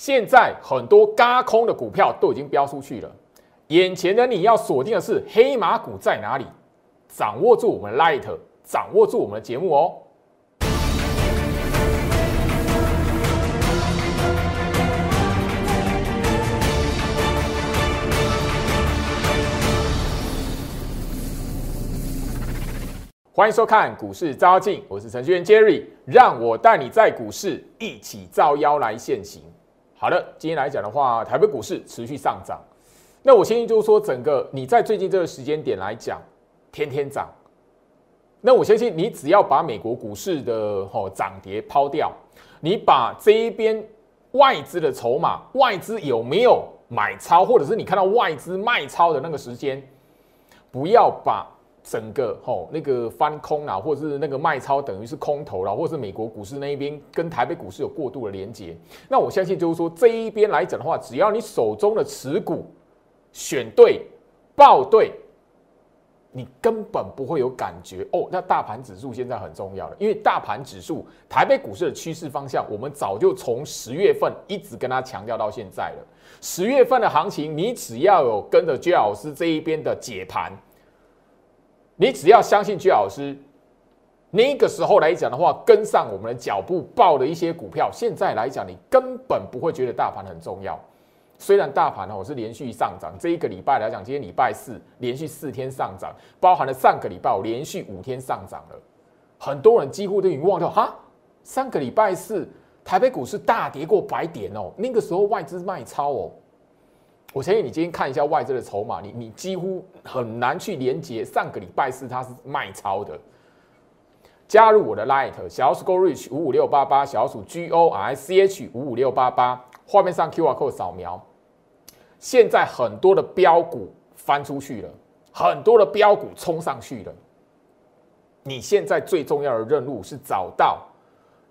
现在很多嘎空的股票都已经飙出去了，眼前的你要锁定的是黑马股在哪里？掌握住我们 Light，掌握住我们的节目哦。欢迎收看股市招镜，我是程序员 Jerry，让我带你在股市一起招妖来现行。好的，今天来讲的话，台北股市持续上涨。那我相信就是说，整个你在最近这个时间点来讲，天天涨。那我相信你只要把美国股市的吼涨跌抛掉，你把这一边外资的筹码，外资有没有买超，或者是你看到外资卖超的那个时间，不要把。整个吼那个翻空啊，或者是那个卖超，等于是空头了，或是美国股市那一边跟台北股市有过度的连接。那我相信就是说这一边来讲的话，只要你手中的持股选对、报对，你根本不会有感觉哦。那大盘指数现在很重要了，因为大盘指数台北股市的趋势方向，我们早就从十月份一直跟他强调到现在了。十月份的行情，你只要有跟着居老师这一边的解盘。你只要相信居老师，那个时候来讲的话，跟上我们的脚步，报的一些股票，现在来讲，你根本不会觉得大盘很重要。虽然大盘呢，我是连续上涨，这一个礼拜来讲，今天礼拜四连续四天上涨，包含了上个礼拜我连续五天上涨了。很多人几乎都已经忘掉，哈，上个礼拜四台北股市大跌过百点哦，那个时候外资卖超哦。我建议你今天看一下外资的筹码，你你几乎很难去连接上个礼拜四它是卖超的。加入我的 Light 小鼠 Go Reach 五五六八八小鼠 G O R C H 五五六八八，画面上 QR code 扫描。现在很多的标股翻出去了，很多的标股冲上去了。你现在最重要的任务是找到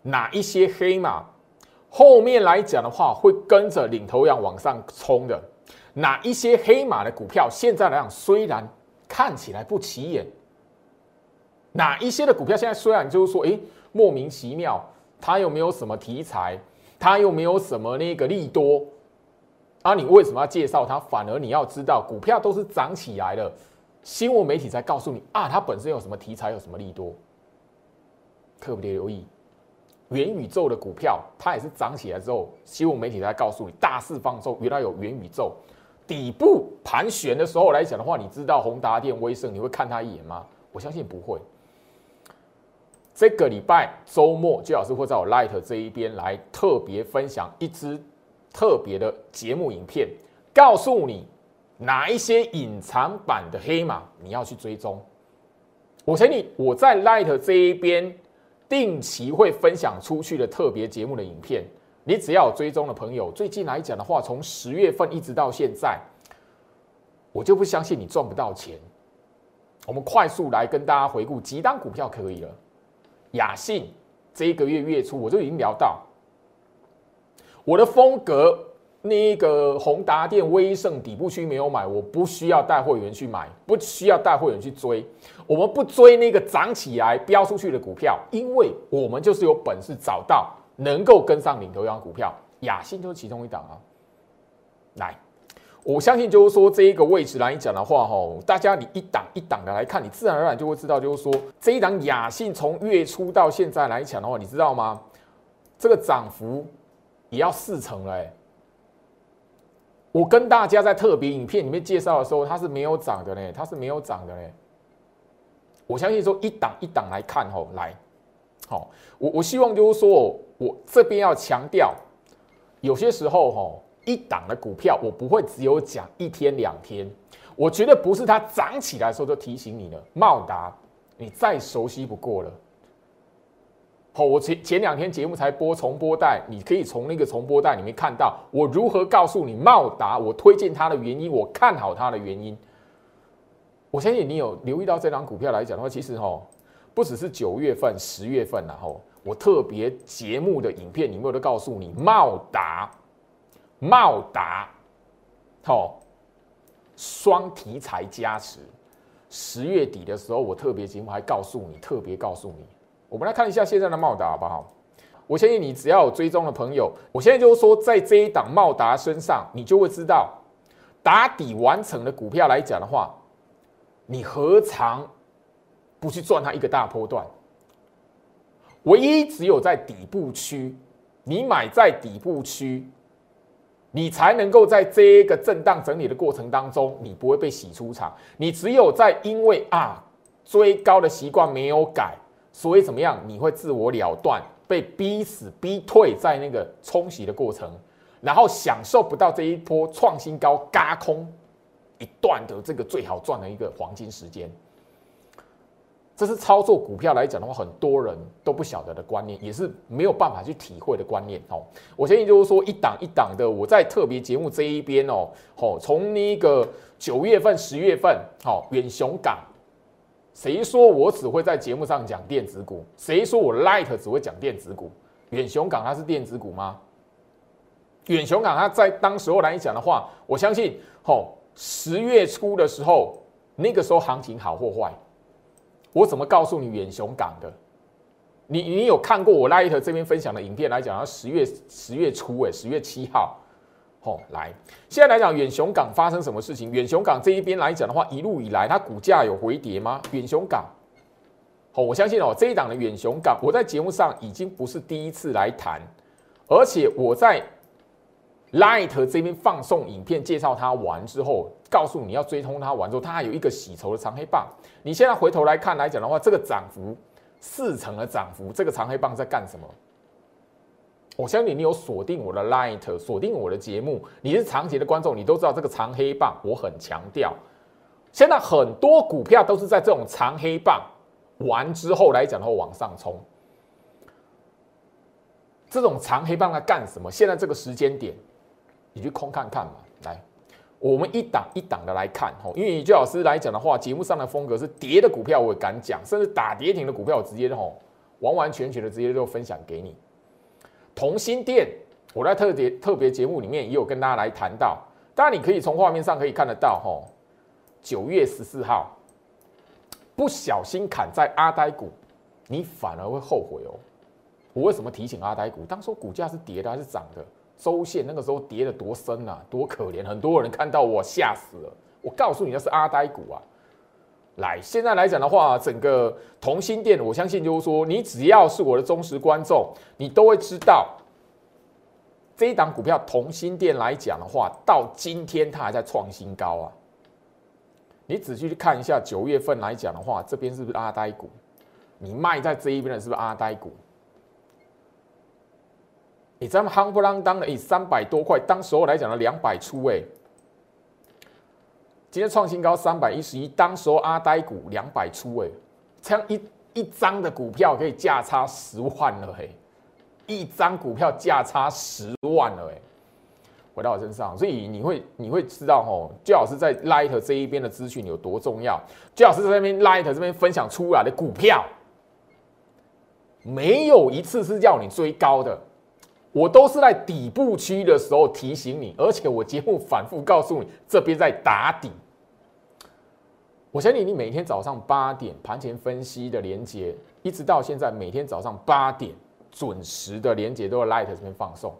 哪一些黑马，后面来讲的话会跟着领头羊往上冲的。哪一些黑马的股票现在来讲虽然看起来不起眼，哪一些的股票现在虽然就是说，哎，莫名其妙，它又没有什么题材，它又没有什么那个利多，啊，你为什么要介绍它？反而你要知道，股票都是涨起来的，新闻媒体才告诉你啊，它本身有什么题材，有什么利多，特别留意。元宇宙的股票，它也是涨起来之后，新闻媒体才告诉你大肆放售，原来有元宇宙。底部盘旋的时候来讲的话，你知道宏达电、威盛，你会看他一眼吗？我相信不会。这个礼拜周末，最老师会在我 Light 这一边来特别分享一支特别的节目影片，告诉你哪一些隐藏版的黑马你要去追踪。我请你我在 Light 这一边定期会分享出去的特别节目的影片。你只要有追踪的朋友，最近来讲的话，从十月份一直到现在，我就不相信你赚不到钱。我们快速来跟大家回顾几档股票可以了。雅信这一个月月初我就已经聊到，我的风格，那个宏达电、威盛底部区没有买，我不需要带会员去买，不需要带会员去追。我们不追那个涨起来飙出去的股票，因为我们就是有本事找到。能够跟上领头羊股票，雅信就是其中一档啊。来，我相信就是说这一个位置来讲的话，哈，大家你一档一档的来看，你自然而然就会知道，就是说这一档雅信从月初到现在来讲的话，你知道吗？这个涨幅也要四成了。我跟大家在特别影片里面介绍的时候，它是没有涨的呢，它是没有涨的呢。我相信说一档一档来看，吼，来。好，我我希望就是说，我这边要强调，有些时候哈，一档的股票我不会只有讲一天两天，我觉得不是它涨起来的时候就提醒你了。茂达，你再熟悉不过了。好，我前前两天节目才播重播带，你可以从那个重播带里面看到我如何告诉你茂达，我推荐它的原因，我看好它的原因。我相信你有留意到这张股票来讲的话，其实哈。不只是九月份、十月份，然后我特别节目的影片里面都告诉你，茂达、茂达，好，双题材加持。十月底的时候，我特别节目还告诉你，特别告诉你。我们来看一下现在的茂达好不好？我相信你只要有追踪的朋友，我现在就是说，在这一档茂达身上，你就会知道，打底完成的股票来讲的话，你何尝不去赚它一个大波段？唯一只有在底部区，你买在底部区，你才能够在这一个震荡整理的过程当中，你不会被洗出场。你只有在因为啊追高的习惯没有改，所以怎么样，你会自我了断，被逼死逼退在那个冲洗的过程，然后享受不到这一波创新高嘎空一段的这个最好赚的一个黄金时间。这是操作股票来讲的话，很多人都不晓得的观念，也是没有办法去体会的观念哦。我相信就是说，一档一档的，我在特别节目这一边哦，哦，从那个九月份、十月份，好，远雄港，谁说我只会在节目上讲电子股？谁说我 Light 只会讲电子股？远雄港它是电子股吗？远雄港它在当时候来讲的话，我相信，哦，十月初的时候，那个时候行情好或坏？我怎么告诉你远雄港的？你你有看过我 Light 这边分享的影片来讲？十月十月初，哎，十月七号，哦，来，现在来讲远雄港发生什么事情？远雄港这一边来讲的话，一路以来它股价有回跌吗？远雄港，哦，我相信哦，这一档的远雄港，我在节目上已经不是第一次来谈，而且我在 Light 这边放送影片介绍它完之后。告诉你要追通它完之后，它还有一个洗筹的长黑棒。你现在回头来看来讲的话，这个涨幅四成的涨幅，这个长黑棒在干什么？我相信你有锁定我的 Light，锁定我的节目，你是长期的观众，你都知道这个长黑棒，我很强调。现在很多股票都是在这种长黑棒完之后来讲的话往上冲。这种长黑棒在干什么？现在这个时间点，你去空看看嘛，来。我们一档一档的来看，吼，因为以居老师来讲的话，节目上的风格是跌的股票我也敢讲，甚至打跌停的股票我直接吼，完完全全的直接就分享给你。同心店，我在特别特别节目里面也有跟大家来谈到，当然你可以从画面上可以看得到，吼，九月十四号不小心砍在阿呆股，你反而会后悔哦。我为什么提醒阿呆股？当初股价是跌的还是涨的？周线那个时候跌的多深啊，多可怜！很多人看到我吓死了。我告诉你，那是阿呆股啊。来，现在来讲的话，整个同心店，我相信就是说，你只要是我的忠实观众，你都会知道，这一档股票同心店来讲的话，到今天它还在创新高啊。你仔细去看一下九月份来讲的话，这边是不是阿呆股？你卖在这一边的是不是阿呆股？你这么夯不啷当的，以三百多块，当时候来讲的两百出哎，今天创新高三百一十一，当时候阿呆股两百出哎，这样一一张的股票可以价差十万了嘿，一张股票价差十万了哎，回到我身上，所以你会你会知道吼，最好是在 Light 这一边的资讯有多重要，最好是在那边 Light 这边分享出来的股票，没有一次是叫你追高的。我都是在底部区的时候提醒你，而且我节目反复告诉你，这边在打底。我相信你每天早上八点盘前分析的连接，一直到现在每天早上八点准时的连接都在 Light 这边放送。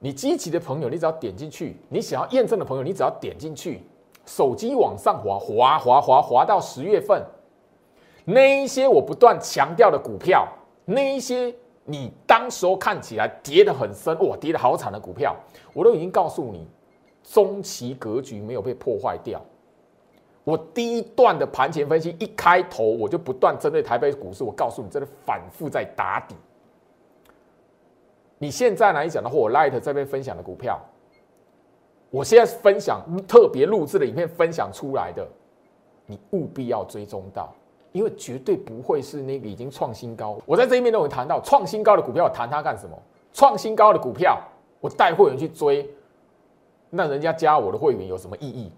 你积极的朋友，你只要点进去；你想要验证的朋友，你只要点进去，手机往上滑，滑滑滑滑到十月份，那一些我不断强调的股票，那一些。你当时候看起来跌得很深，哇，跌得好惨的股票，我都已经告诉你，中期格局没有被破坏掉。我第一段的盘前分析一开头，我就不断针对台北股市，我告诉你，这里反复在打底。你现在来讲的话，我 Light 这边分享的股票，我现在分享特别录制的影片分享出来的，你务必要追踪到。因为绝对不会是那个已经创新高。我在这一面都有谈到创新高的股票，谈它干什么？创新高的股票，我带会员去追，那人家加我的会员有什么意义？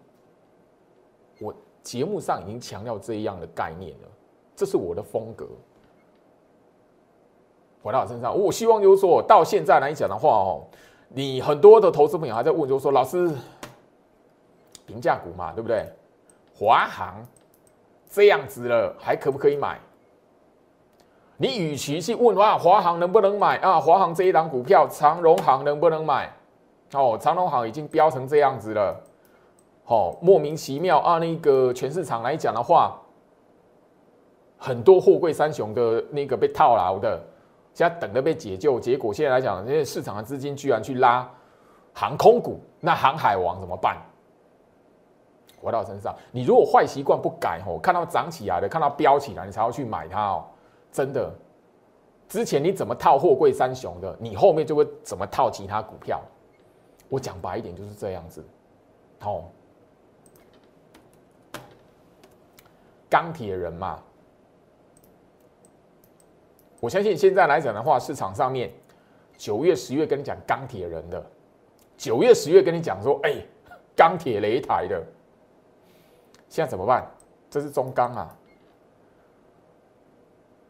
我节目上已经强调这样的概念了，这是我的风格。回到我身上，我希望就是说到现在来讲的话哦，你很多的投资朋友还在问，就是说老师，平价股嘛，对不对？华航。这样子了，还可不可以买？你与其去问哇，华航能不能买啊？华航这一档股票，长荣航能不能买？哦，长荣航已经飙成这样子了，好莫名其妙啊！那个全市场来讲的话，很多货柜三雄的那个被套牢的，现在等着被解救，结果现在来讲，因为市场的资金居然去拉航空股，那航海王怎么办？回到身上，你如果坏习惯不改哦，看到涨起来的，看到飙起来，你才要去买它哦。真的，之前你怎么套货柜三雄的，你后面就会怎么套其他股票。我讲白一点就是这样子，哦，钢铁人嘛，我相信现在来讲的话，市场上面九月、十月跟你讲钢铁人的，九月、十月跟你讲说，哎，钢铁擂台的，现在怎么办？这是中钢啊。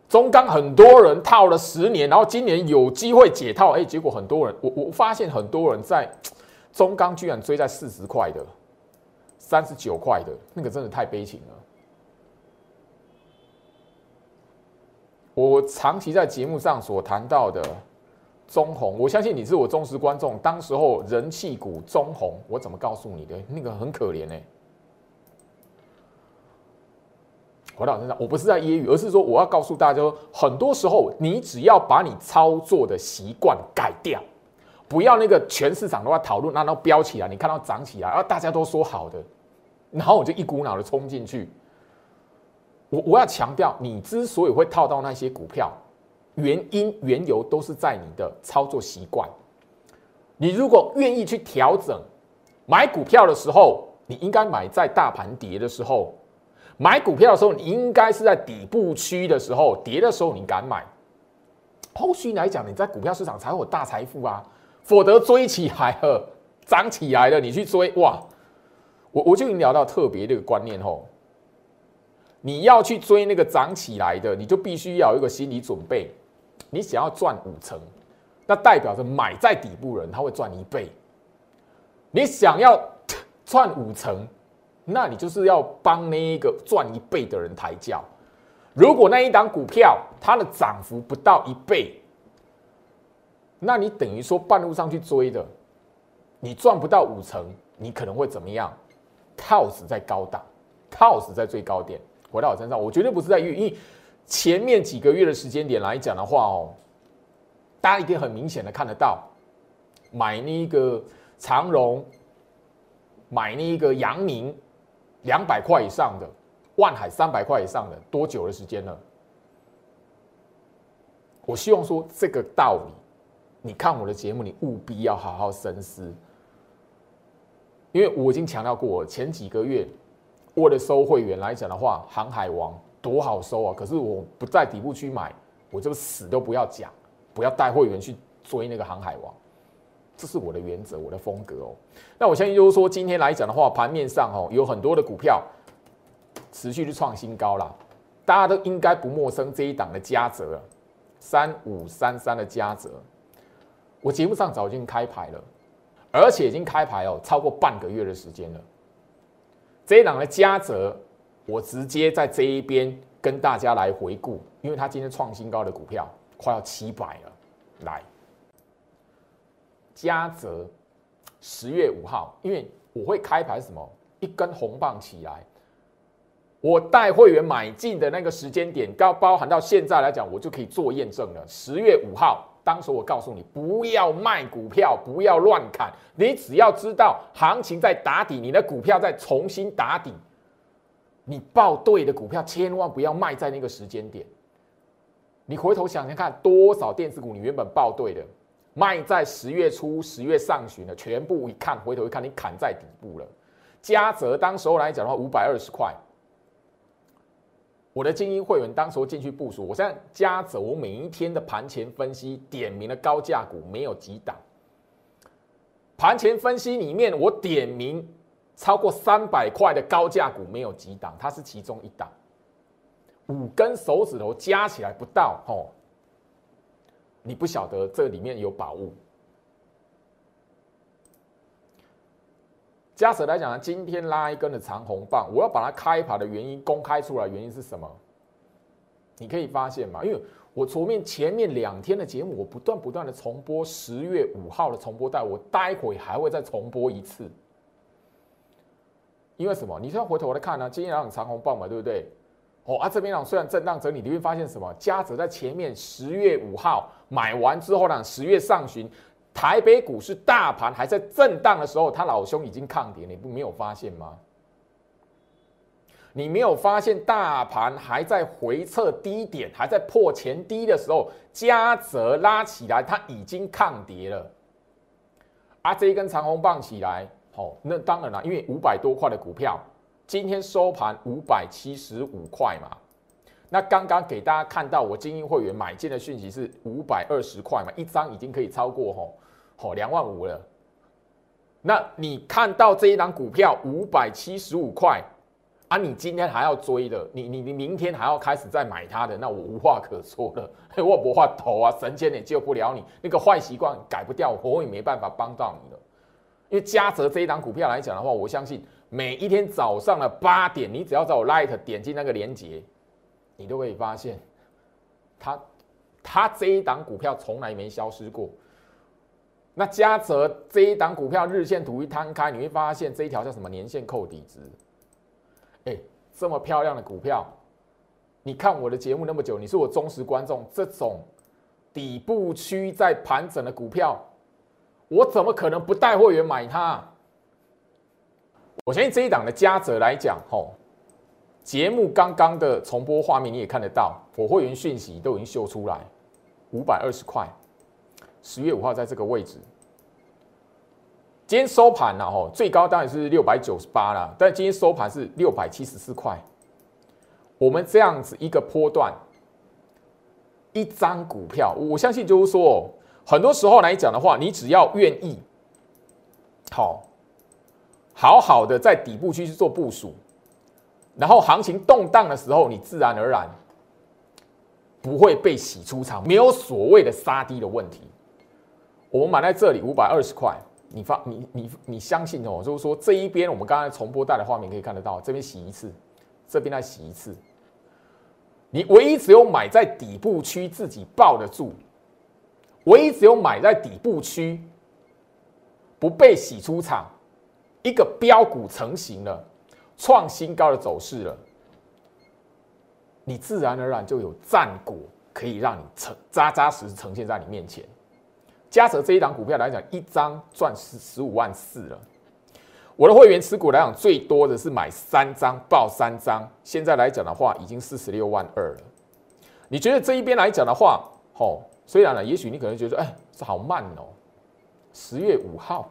中钢很多人套了十年，然后今年有机会解套，哎，结果很多人，我我发现很多人在中钢居然追在四十块的、三十九块的，那个真的太悲情了。我长期在节目上所谈到的中红，我相信你是我忠实观众，当时候人气股中红，我怎么告诉你的？那个很可怜哎。回到身上，我不是在揶揄，而是说我要告诉大家，很多时候你只要把你操作的习惯改掉，不要那个全市场都在讨论，那都飙起来，你看到涨起来，然后大家都说好的，然后我就一股脑的冲进去。我我要强调，你之所以会套到那些股票，原因缘由都是在你的操作习惯。你如果愿意去调整，买股票的时候，你应该买在大盘跌的时候。买股票的时候，你应该是在底部区的时候，跌的时候你敢买。后续来讲，你在股票市场才会有大财富啊，否则追起来了，涨起来了，你去追哇！我我就已经聊到特别这个观念吼，你要去追那个涨起来的，你就必须要有一个心理准备，你想要赚五成，那代表着买在底部人他会赚一倍，你想要 赚五成。那你就是要帮那一个赚一倍的人抬轿。如果那一档股票它的涨幅不到一倍，那你等于说半路上去追的，你赚不到五成，你可能会怎么样？套死在高档，套死在最高点。回到我身上，我绝对不是在预，因为前面几个月的时间点来讲的话哦，大家一定很明显的看得到，买那个长荣，买那个阳明。两百块以上的，万海三百块以上的，多久的时间了？我希望说这个道理，你看我的节目，你务必要好好深思，因为我已经强调过，前几个月为了收会员来讲的话，航海王多好收啊！可是我不在底部区买，我就死都不要讲，不要带会员去追那个航海王。这是我的原则，我的风格哦。那我相信就是说，今天来讲的话，盘面上哦，有很多的股票持续去创新高了。大家都应该不陌生这一档的嘉泽，三五三三的嘉泽。我节目上早已经开牌了，而且已经开牌哦，超过半个月的时间了。这一档的嘉泽，我直接在这一边跟大家来回顾，因为它今天创新高的股票快要七百了，来。嘉泽十月五号，因为我会开盘什么一根红棒起来，我带会员买进的那个时间点，高包含到现在来讲，我就可以做验证了。十月五号，当时我告诉你不要卖股票，不要乱砍，你只要知道行情在打底，你的股票在重新打底，你报对的股票千万不要卖在那个时间点。你回头想想看，多少电子股你原本报对的。卖在十月初、十月上旬的，全部一看，回头一看，你砍在底部了。嘉泽当时候来讲的话，五百二十块。我的精英会员当时候进去部署，我现在嘉泽，我每一天的盘前分析点名的高价股没有几档。盘前分析里面，我点名超过三百块的高价股没有几档，它是其中一档。五根手指头加起来不到，哦。你不晓得这里面有宝物。加持来讲呢，今天拉一根的长红棒，我要把它开盘的原因公开出来，原因是什么？你可以发现嘛，因为我前面前面两天的节目，我不断不断的重播十月五号的重播带，我待会还会再重播一次。因为什么？你现在回头来看呢？今天两场长红棒嘛，对不对？哦啊，这边呢虽然震荡整理，你会发现什么？嘉泽在前面十月五号买完之后呢，十月上旬台北股市大盘还在震荡的时候，他老兄已经抗跌，你不没有发现吗？你没有发现大盘还在回撤低点，还在破前低的时候，嘉泽拉起来，它已经抗跌了。啊，这一根长红棒起来。好，那当然了，因为五百多块的股票，今天收盘五百七十五块嘛。那刚刚给大家看到我精英会员买进的讯息是五百二十块嘛，一张已经可以超过吼吼两万五了。那你看到这一档股票五百七十五块啊，你今天还要追的，你你你明天还要开始再买它的，那我无话可说了，我不话头啊，神仙也救不了你，那个坏习惯改不掉，我也没办法帮到你了。因为嘉泽这一档股票来讲的话，我相信每一天早上的八点，你只要在我 Light 点击那个链接，你都可以发现，它它这一档股票从来没消失过。那嘉泽这一档股票日线图一摊开，你会发现这一条叫什么年线扣底值？哎，这么漂亮的股票，你看我的节目那么久，你是我忠实观众，这种底部区在盘整的股票。我怎么可能不带会员买它？我相信这一档的嘉泽来讲，吼，节目刚刚的重播画面你也看得到，我会员讯息都已经秀出来，五百二十块，十月五号在这个位置，今天收盘了，吼，最高当然是六百九十八了，但今天收盘是六百七十四块。我们这样子一个波段，一张股票，我相信就是说。很多时候来讲的话，你只要愿意，好，好好的在底部区去做部署，然后行情动荡的时候，你自然而然不会被洗出场，没有所谓的杀低的问题。我们买在这里五百二十块，你发你你你相信哦？就是说这一边我们刚才重播带的画面可以看得到，这边洗一次，这边再洗一次，你唯一只有买在底部区自己抱得住。唯一只有买在底部区，不被洗出场，一个标股成型了，创新高的走势了，你自然而然就有战果可以让你成扎扎实实呈现在你面前。嘉泽这一档股票来讲，一张赚十十五万四了。我的会员持股来讲，最多的是买三张报三张，现在来讲的话，已经四十六万二了。你觉得这一边来讲的话，吼？虽然呢，也许你可能觉得，哎，这好慢哦。十月五号，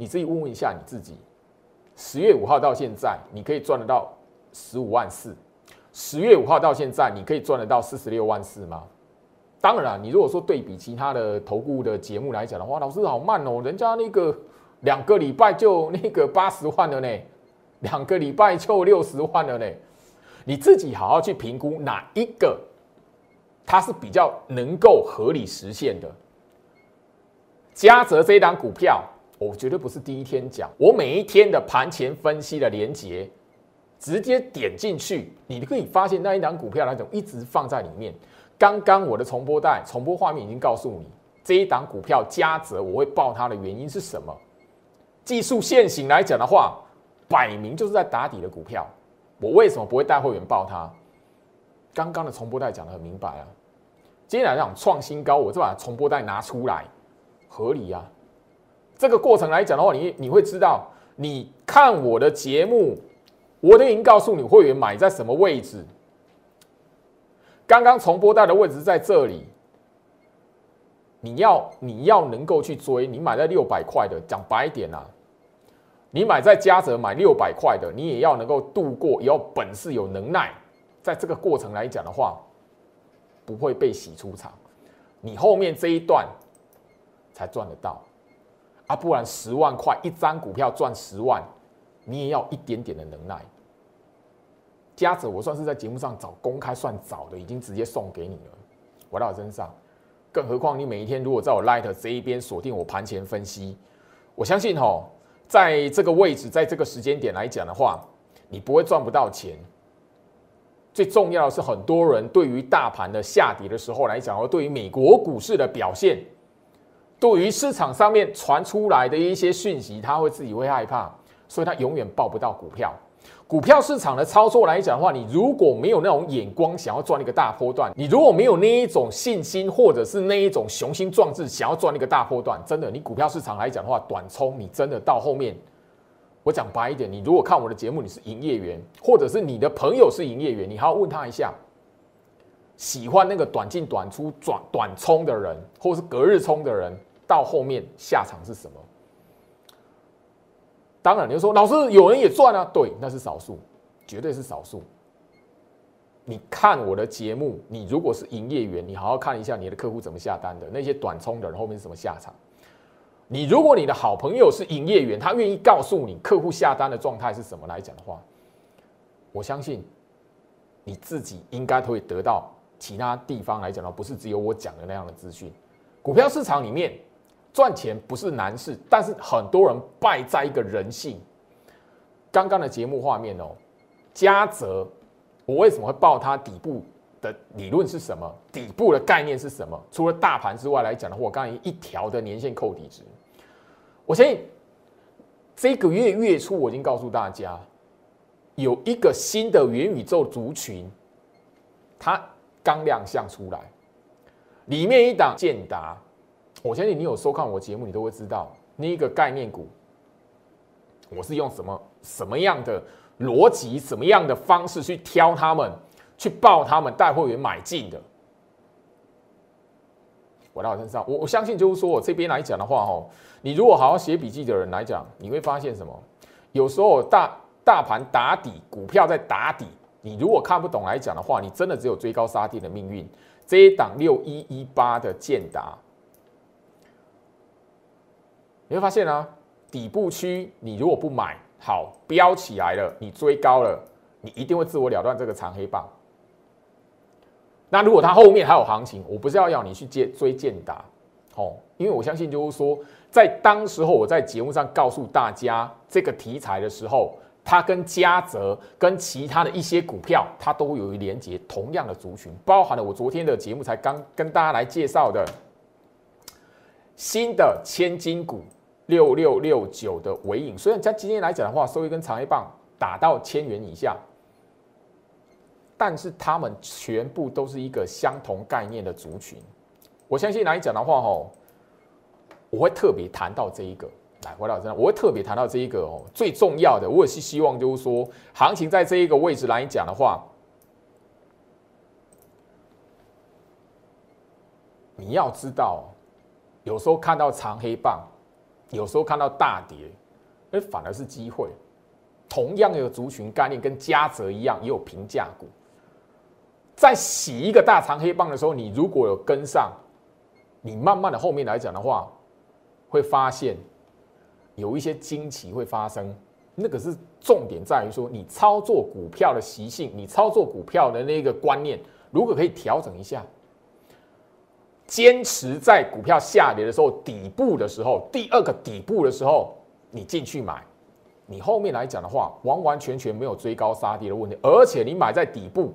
你自己问问一下你自己，十月五号到现在，你可以赚得到十五万四。十月五号到现在，你可以赚得到四十六万四吗？当然，你如果说对比其他的投顾的节目来讲的话，老师好慢哦，人家那个两个礼拜就那个八十万了呢，两个礼拜就六十万了呢。你自己好好去评估哪一个。它是比较能够合理实现的。嘉泽这一档股票，我绝对不是第一天讲，我每一天的盘前分析的连接，直接点进去，你就可以发现那一档股票那种一直放在里面。刚刚我的重播带、重播画面已经告诉你，这一档股票加折我会报它的原因是什么？技术线型来讲的话，摆明就是在打底的股票，我为什么不会带会员报它？刚刚的重播带讲的很明白啊。今天来讲创新高，我就把重播带拿出来，合理啊。这个过程来讲的话，你你会知道，你看我的节目，我都已经告诉你会员买在什么位置。刚刚重播带的位置在这里，你要你要能够去追，你买在六百块的，讲白一点啊，你买在嘉泽买六百块的，你也要能够度过，也要本事有能耐，在这个过程来讲的话。不会被洗出场，你后面这一段才赚得到啊！不然十万块一张股票赚十万，你也要一点点的能耐。加子，我算是在节目上找公开算早的，已经直接送给你了，我到身上。更何况你每一天如果在我 Light 这一边锁定我盘前分析，我相信吼，在这个位置，在这个时间点来讲的话，你不会赚不到钱。最重要的是，很多人对于大盘的下跌的时候来讲，或对于美国股市的表现，对于市场上面传出来的一些讯息，他会自己会害怕，所以他永远报不到股票。股票市场的操作来讲的话，你如果没有那种眼光，想要赚一个大波段，你如果没有那一种信心，或者是那一种雄心壮志，想要赚一个大波段，真的，你股票市场来讲的话，短冲，你真的到后面，我讲白一点，你如果看我的节目，你是营业员，或者是你的朋友是营业员，你还要问他一下，喜欢那个短进短出、短短冲的人，或是隔日冲的人，到后面下场是什么？当然，你就说老师有人也赚啊？对，那是少数，绝对是少数。你看我的节目，你如果是营业员，你好好看一下你的客户怎么下单的，那些短冲的人后面是什么下场？你如果你的好朋友是营业员，他愿意告诉你客户下单的状态是什么来讲的话，我相信你自己应该会得到其他地方来讲的，不是只有我讲的那样的资讯。股票市场里面。赚钱不是难事，但是很多人败在一个人性。刚刚的节目画面哦，嘉泽，我为什么会报它底部的理论是什么？底部的概念是什么？除了大盘之外来讲的话，我刚才一条的年线扣底值，我相信这个月月初我已经告诉大家，有一个新的元宇宙族群，它刚亮相出来，里面一档建达。我相信你有收看我节目，你都会知道那一个概念股，我是用什么什么样的逻辑、什么样的方式去挑他们，去报他们带会员买进的。我到我身上，我我相信就是说我这边来讲的话，哦，你如果好好写笔记的人来讲，你会发现什么？有时候大大盘打底，股票在打底，你如果看不懂来讲的话，你真的只有追高杀跌的命运。这一档六一一八的建达。你会发现啊，底部区你如果不买，好飙起来了，你追高了，你一定会自我了断这个长黑棒。那如果它后面还有行情，我不是要要你去接追建达，哦，因为我相信就是说，在当时候我在节目上告诉大家这个题材的时候，它跟嘉泽跟其他的一些股票，它都有一连接，同样的族群，包含了我昨天的节目才刚跟大家来介绍的新的千金股。六六六九的尾影，虽然在今天来讲的话，收一根长黑棒打到千元以下，但是他们全部都是一个相同概念的族群。我相信来讲的话，哦，我会特别谈到这一个。来，回到这，我会特别谈到这一个哦，最重要的，我也是希望就是说，行情在这一个位置来讲的话，你要知道，有时候看到长黑棒。有时候看到大跌，哎，反而是机会。同样的族群概念，跟嘉泽一样，也有平价股。在洗一个大长黑棒的时候，你如果有跟上，你慢慢的后面来讲的话，会发现有一些惊奇会发生。那个是重点在于说，你操作股票的习性，你操作股票的那个观念，如果可以调整一下。坚持在股票下跌的时候，底部的时候，第二个底部的时候，你进去买，你后面来讲的话，完完全全没有追高杀跌的问题，而且你买在底部，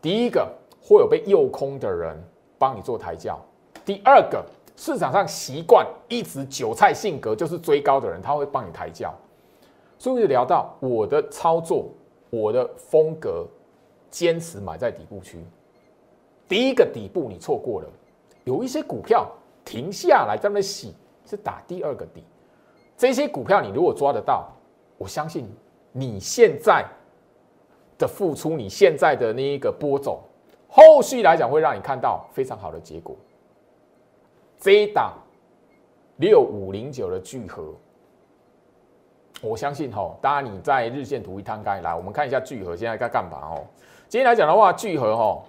第一个会有被诱空的人帮你做抬轿，第二个市场上习惯一直韭菜性格就是追高的人，他会帮你抬轿，所以聊到我的操作，我的风格，坚持买在底部区。第一个底部你错过了，有一些股票停下来在那洗，是打第二个底。这些股票你如果抓得到，我相信你现在的付出，你现在的那一个播种，后续来讲会让你看到非常好的结果。这一档六五零九的聚合，我相信哈，当然你在日线图一摊开来，我们看一下聚合现在该干嘛哦。今天来讲的话，聚合哈。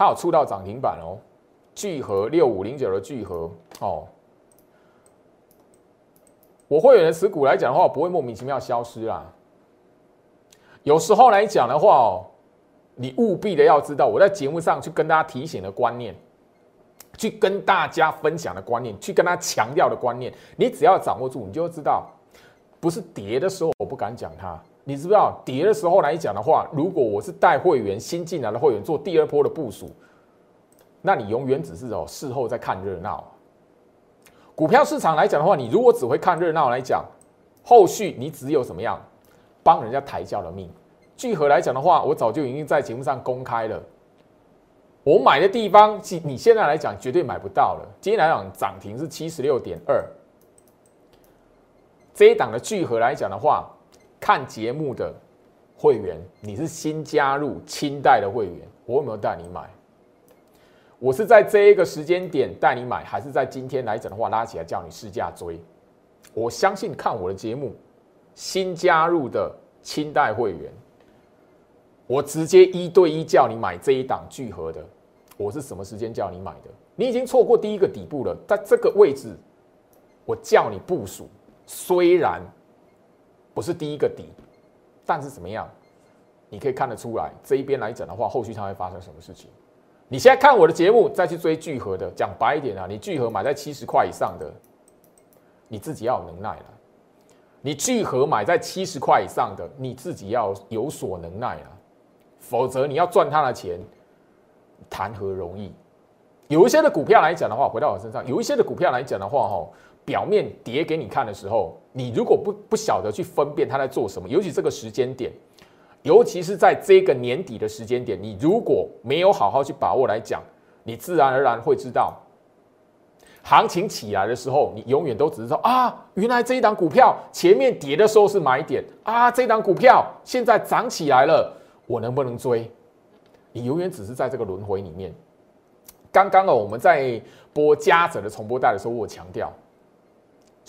它有触到涨停板哦，聚合六五零九的聚合哦，我会员的持股来讲的话，不会莫名其妙消失啊。有时候来讲的话哦，你务必的要知道，我在节目上去跟大家提醒的观念，去跟大家分享的观念，去跟他强调的观念，你只要掌握住，你就知道，不是跌的时候我不敢讲它，你知不知道跌的时候来讲的话，如果我是带会员新进来的会员做第二波的部署，那你永远只是哦事后在看热闹。股票市场来讲的话，你如果只会看热闹来讲，后续你只有什么样帮人家抬轿的命。聚合来讲的话，我早就已经在节目上公开了，我买的地方，你现在来讲绝对买不到了。今天来讲涨停是七十六点二，这一档的聚合来讲的话。看节目的会员，你是新加入清代的会员，我有没有带你买？我是在这一个时间点带你买，还是在今天来整的话拉起来叫你试驾追？我相信看我的节目，新加入的清代会员，我直接一对一叫你买这一档聚合的。我是什么时间叫你买的？你已经错过第一个底部了，在这个位置，我叫你部署，虽然。不是第一个底，但是怎么样？你可以看得出来，这一边来讲的话，后续它会发生什么事情？你现在看我的节目，再去追聚合的，讲白一点啊，你聚合买在七十块以上的，你自己要有能耐了。你聚合买在七十块以上的，你自己要有所能耐啊，否则你要赚他的钱，谈何容易？有一些的股票来讲的话，回到我身上，有一些的股票来讲的话，哈。表面叠给你看的时候，你如果不不晓得去分辨他在做什么，尤其这个时间点，尤其是在这个年底的时间点，你如果没有好好去把握来讲，你自然而然会知道，行情起来的时候，你永远都只是说啊，原来这一档股票前面跌的时候是买点啊，这档股票现在涨起来了，我能不能追？你永远只是在这个轮回里面。刚刚哦，我们在播加者的重播带的时候，我强调。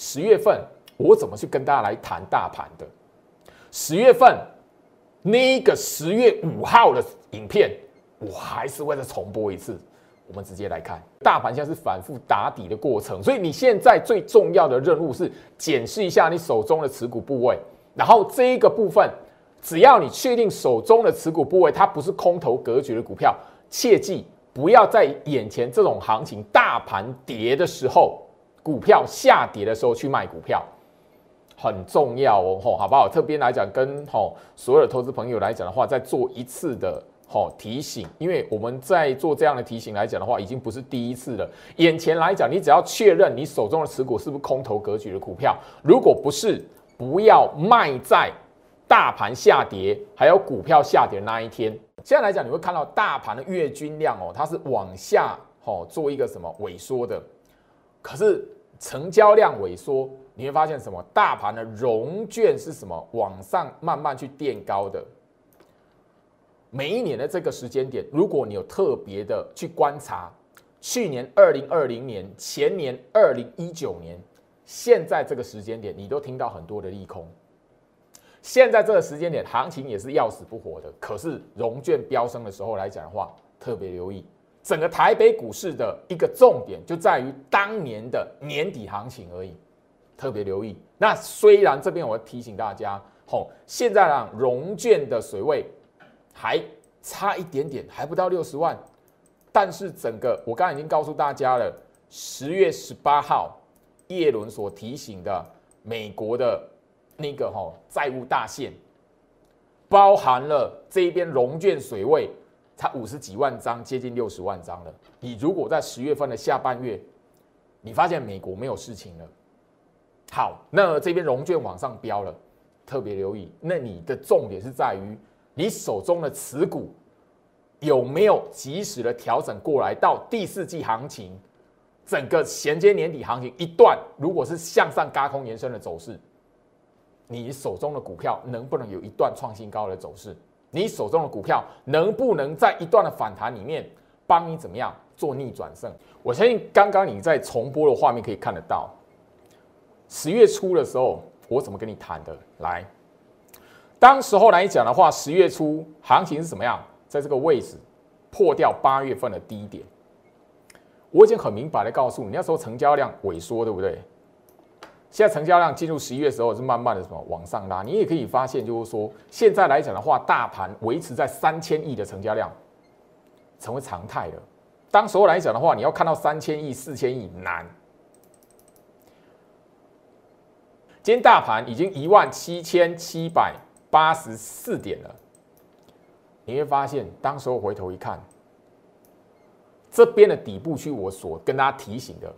十月份我怎么去跟大家来谈大盘的？十月份那个十月五号的影片，我还是会再重播一次。我们直接来看，大盘现在是反复打底的过程，所以你现在最重要的任务是检视一下你手中的持股部位，然后这一个部分，只要你确定手中的持股部位它不是空头格局的股票，切记不要在眼前这种行情大盘跌的时候。股票下跌的时候去卖股票很重要哦，吼，好不好？这边来讲，跟吼所有的投资朋友来讲的话，再做一次的吼提醒，因为我们在做这样的提醒来讲的话，已经不是第一次了。眼前来讲，你只要确认你手中的持股是不是空头格局的股票，如果不是，不要卖在大盘下跌还有股票下跌那一天。现在来讲，你会看到大盘的月均量哦，它是往下哦做一个什么萎缩的。可是成交量萎缩，你会发现什么？大盘的融券是什么？往上慢慢去垫高的。每一年的这个时间点，如果你有特别的去观察，去年二零二零年、前年二零一九年，现在这个时间点，你都听到很多的利空。现在这个时间点，行情也是要死不活的。可是融券飙升的时候来讲的话，特别留意。整个台北股市的一个重点就在于当年的年底行情而已，特别留意。那虽然这边我提醒大家，吼，现在啊融券的水位还差一点点，还不到六十万，但是整个我刚才已经告诉大家了，十月十八号叶伦所提醒的美国的那个吼债务大限，包含了这一边融券水位。它五十几万张，接近六十万张了。你如果在十月份的下半月，你发现美国没有事情了，好，那这边融券往上飙了，特别留意。那你的重点是在于你手中的持股有没有及时的调整过来，到第四季行情，整个衔接年底行情一段，如果是向上嘎空延伸的走势，你手中的股票能不能有一段创新高的走势？你手中的股票能不能在一段的反弹里面帮你怎么样做逆转胜？我相信刚刚你在重播的画面可以看得到，十月初的时候我怎么跟你谈的？来，当时候来讲的话，十月初行情是怎么样？在这个位置破掉八月份的低点，我已经很明白的告诉你，那时候成交量萎缩，对不对？现在成交量进入十一月的时候是慢慢的什么往上拉，你也可以发现，就是说现在来讲的话，大盘维持在三千亿的成交量成为常态了。当时候来讲的话，你要看到三千亿、四千亿难。今天大盘已经一万七千七百八十四点了。你会发现，当时候回头一看，这边的底部区，我所跟大家提醒的，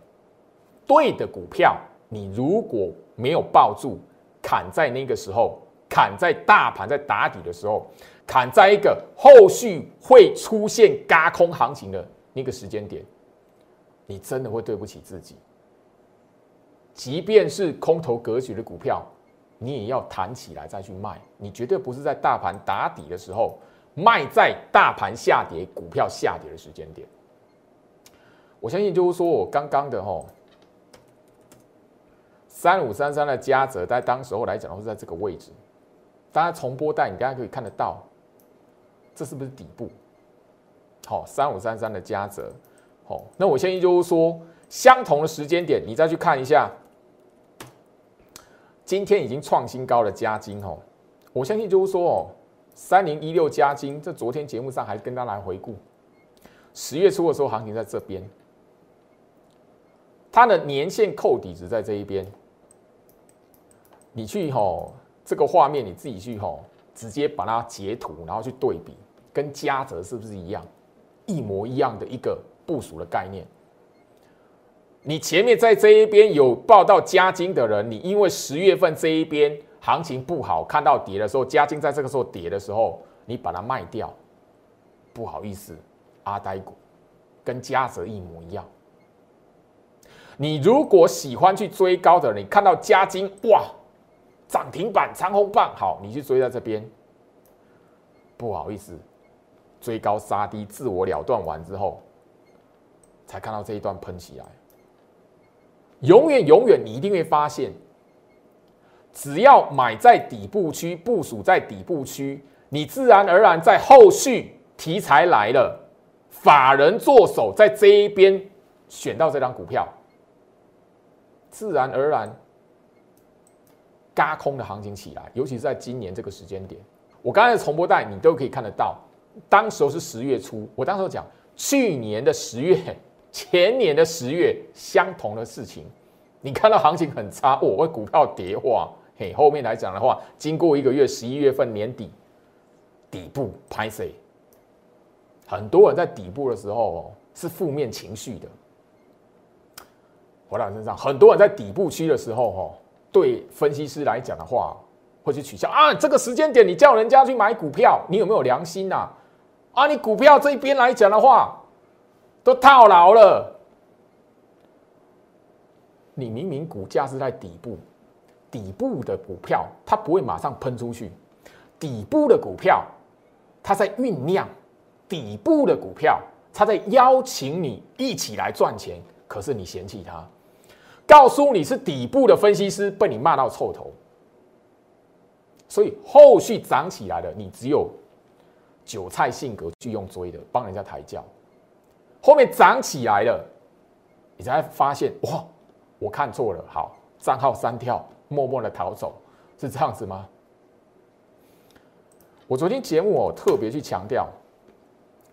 对的股票，你如果没有抱住，砍在那个时候，砍在大盘在打底的时候，砍在一个后续会出现嘎空行情的那个时间点，你真的会对不起自己。即便是空头格局的股票，你也要弹起来再去卖，你绝对不是在大盘打底的时候卖在大盘下跌、股票下跌的时间点。我相信就是说我刚刚的吼三五三三的加折，在当时候来讲的话是在这个位置，大家重播带，你大家可以看得到，这是不是底部？好，三五三三的加折，好，那我相信就是说相同的时间点，你再去看一下，今天已经创新高的加金哦，我相信就是说哦，三零一六加金，这昨天节目上还跟大家来回顾，十月初的时候行情在这边。它的年线扣底值在这一边，你去吼这个画面，你自己去吼，直接把它截图，然后去对比，跟嘉泽是不是一样，一模一样的一个部署的概念。你前面在这一边有报到加金的人，你因为十月份这一边行情不好，看到跌的时候，加金在这个时候跌的时候，你把它卖掉，不好意思，阿呆股跟嘉泽一模一样。你如果喜欢去追高的，你看到加金哇，涨停板长红棒，好，你去追在这边。不好意思，追高杀低，自我了断完之后，才看到这一段喷起来。永远永远，你一定会发现，只要买在底部区，部署在底部区，你自然而然在后续题材来了，法人做手在这一边选到这张股票。自然而然，嘎空的行情起来，尤其是在今年这个时间点，我刚才的重播带你都可以看得到。当时候是十月初，我当时讲去年的十月、前年的十月相同的事情，你看到行情很差，我股票跌化，嘿，后面来讲的话，经过一个月，十一月份年底底部拍谁？很多人在底部的时候哦，是负面情绪的。回到身上，很多人在底部区的时候，哈，对分析师来讲的话，会去取笑啊。这个时间点，你叫人家去买股票，你有没有良心呐？啊，你股票这边来讲的话，都套牢了。你明明股价是在底部，底部的股票它不会马上喷出去，底部的股票它在酝酿，底部的股票它在邀请你一起来赚钱，可是你嫌弃它。告诉你是底部的分析师，被你骂到臭头，所以后续涨起来的，你只有韭菜性格去用追的，帮人家抬轿。后面涨起来了，你才发现哇，我看错了，好，账号删掉，默默的逃走，是这样子吗？我昨天节目我特别去强调，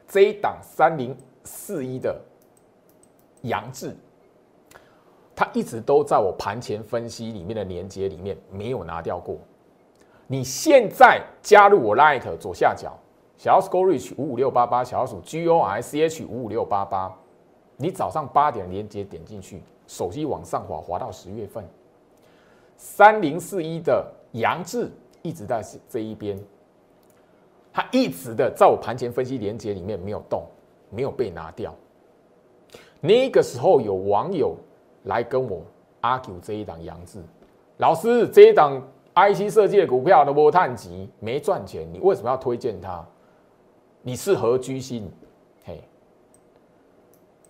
这一档三零四一的杨志。它一直都在我盘前分析里面的连接里面没有拿掉过。你现在加入我 Light 左下角小 s c o r e Reach 五五六八八，小鼠 G O I C H 五五六八八，你早上八点连接点进去，手机往上滑滑到十月份，三零四一的杨志一直在这一边，他一直的在我盘前分析连接里面没有动，没有被拿掉。那个时候有网友。来跟我 argue 这一档杨志老师，这一档 IC 设计的股票的波探级没赚钱，你为什么要推荐它？你是何居心？嘿，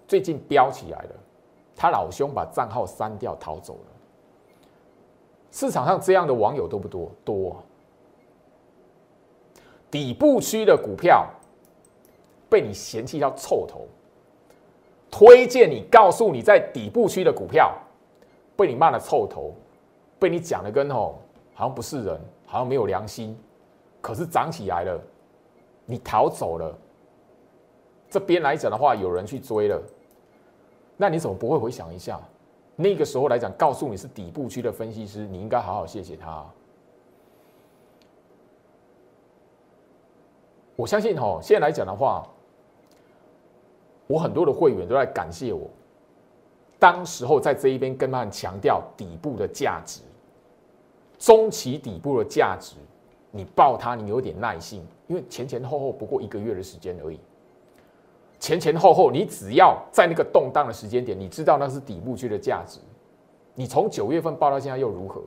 最近飙起来了，他老兄把账号删掉逃走了。市场上这样的网友多不多？多。底部区的股票被你嫌弃到臭头。推荐你，告诉你在底部区的股票，被你骂的臭头，被你讲的跟吼好像不是人，好像没有良心，可是涨起来了，你逃走了。这边来讲的话，有人去追了，那你怎么不会回想一下？那个时候来讲，告诉你是底部区的分析师，你应该好好谢谢他。我相信吼，现在来讲的话，我很多的会员都在感谢我，当时候在这一边跟他们强调底部的价值，中期底部的价值，你报它，你有点耐心，因为前前后后不过一个月的时间而已。前前后后，你只要在那个动荡的时间点，你知道那是底部区的价值。你从九月份报到现在又如何？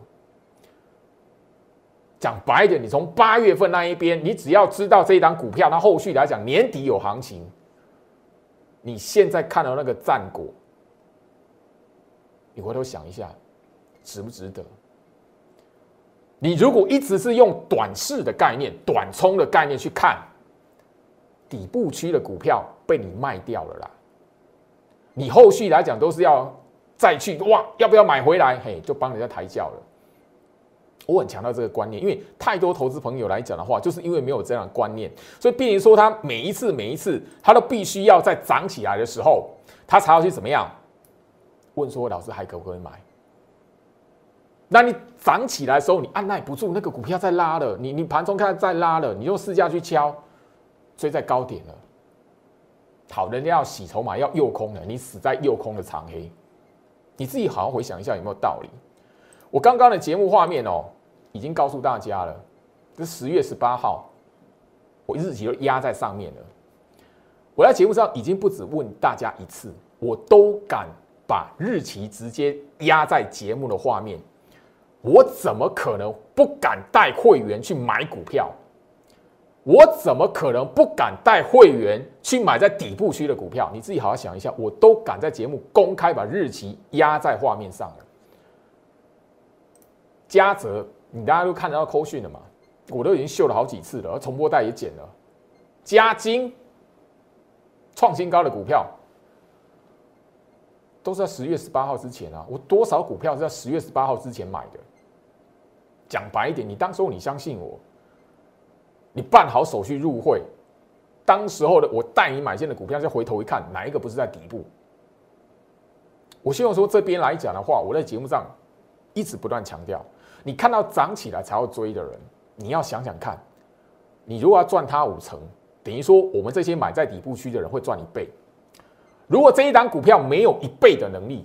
讲白一点，你从八月份那一边，你只要知道这一档股票，它后续来讲年底有行情，你现在看到那个战果，你回头想一下，值不值得？你如果一直是用短视的概念、短冲的概念去看。底部区的股票被你卖掉了啦，你后续来讲都是要再去哇，要不要买回来？嘿，就帮人家抬轿了。我很强调这个观念，因为太多投资朋友来讲的话，就是因为没有这样的观念，所以变成说他每一次每一次他都必须要在涨起来的时候，他才要去怎么样问说老师还可不可以买？那你涨起来的时候，你按耐不住，那个股票在拉了，你你盘中看在拉了，你用市价去敲。追在高点了，好，人家要洗筹码，要诱空的，你死在诱空的长黑，你自己好好回想一下有没有道理？我刚刚的节目画面哦，已经告诉大家了，这十月十八号，我日期都压在上面了。我在节目上已经不止问大家一次，我都敢把日期直接压在节目的画面，我怎么可能不敢带会员去买股票？我怎么可能不敢带会员去买在底部区的股票？你自己好好想一下，我都敢在节目公开把日期压在画面上了。嘉泽，你大家都看得到扣讯了嘛？我都已经秀了好几次了，而重播带也剪了。加金创新高的股票，都是在十月十八号之前啊。我多少股票是在十月十八号之前买的？讲白一点，你当时候你相信我。你办好手续入会，当时候的我带你买进的股票，再回头一看，哪一个不是在底部？我希望说这边来讲的话，我在节目上一直不断强调，你看到涨起来才要追的人，你要想想看，你如果要赚它五成，等于说我们这些买在底部区的人会赚一倍。如果这一档股票没有一倍的能力，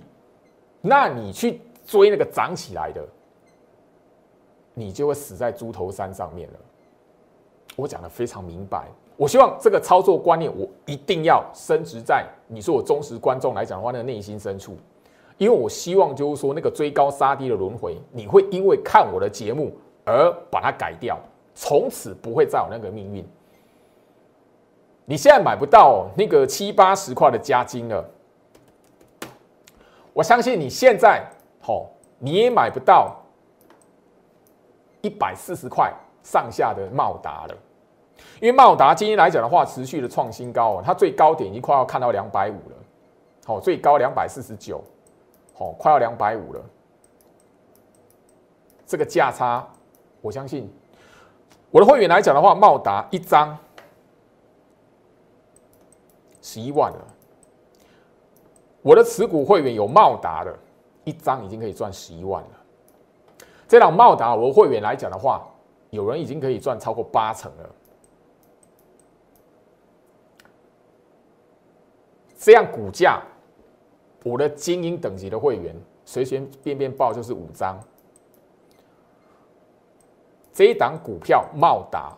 那你去追那个涨起来的，你就会死在猪头山上面了。我讲的非常明白，我希望这个操作观念，我一定要升值在你说我忠实观众来讲的话，那个内心深处，因为我希望就是说那个追高杀低的轮回，你会因为看我的节目而把它改掉，从此不会再有那个命运。你现在买不到那个七八十块的加金了，我相信你现在好你也买不到一百四十块上下的茂达了。因为茂达今天来讲的话，持续的创新高哦，它最高点已经快要看到两百五了，好，最高两百四十九，哦，快要两百五了。这个价差，我相信我的会员来讲的话，茂达一张十一万了。我的持股会员有茂达的，一张已经可以赚十一万了。这档茂达，我会员来讲的话，有人已经可以赚超过八成了。这样股价，我的精英等级的会员随随便便报就是五张。这一档股票茂达，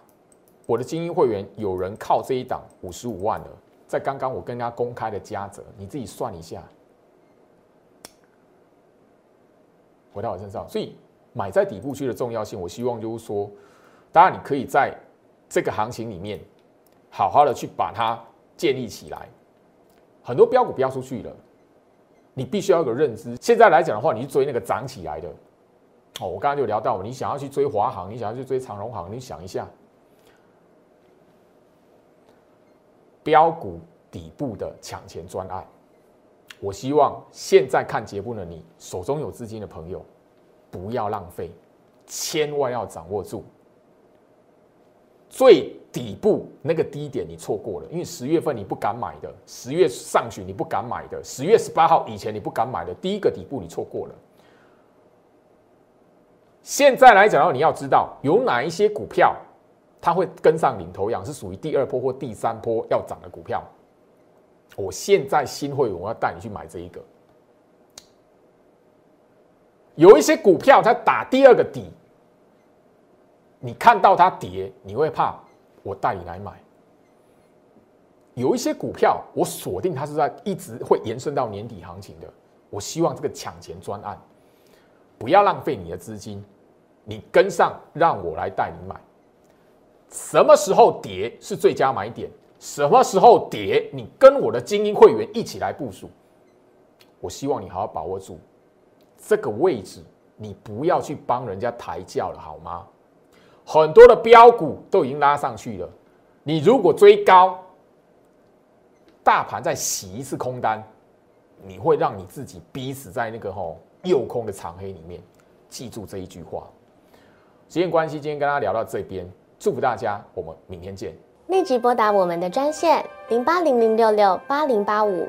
我的精英会员有人靠这一档五十五万了，在刚刚我跟他公开的加折，你自己算一下。回到我身上，所以买在底部区的重要性，我希望就是说，当然你可以在这个行情里面，好好的去把它建立起来。很多标股标出去了，你必须要有个认知。现在来讲的话，你去追那个涨起来的，哦，我刚刚就聊到，你想要去追华航，你想要去追长荣航，你想一下，标股底部的抢钱专案。我希望现在看节目的你，手中有资金的朋友，不要浪费，千万要掌握住。最底部那个低点你错过了，因为十月份你不敢买的，十月上旬你不敢买的，十月十八号以前你不敢买的第一个底部你错过了。现在来讲，你要知道有哪一些股票它会跟上领头羊，是属于第二波或第三波要涨的股票。我现在新会员我要带你去买这一个。有一些股票它打第二个底，你看到它跌，你会怕，我带你来买。有一些股票我锁定它是在一直会延伸到年底行情的，我希望这个抢钱专案不要浪费你的资金，你跟上，让我来带你买。什么时候跌是最佳买点？什么时候跌，你跟我的精英会员一起来部署。我希望你好好把握住。这个位置，你不要去帮人家抬轿了，好吗？很多的标股都已经拉上去了，你如果追高，大盘再洗一次空单，你会让你自己逼死在那个吼右空的长黑里面。记住这一句话。时间关系，今天跟大家聊到这边，祝福大家，我们明天见。立即拨打我们的专线零八零零六六八零八五。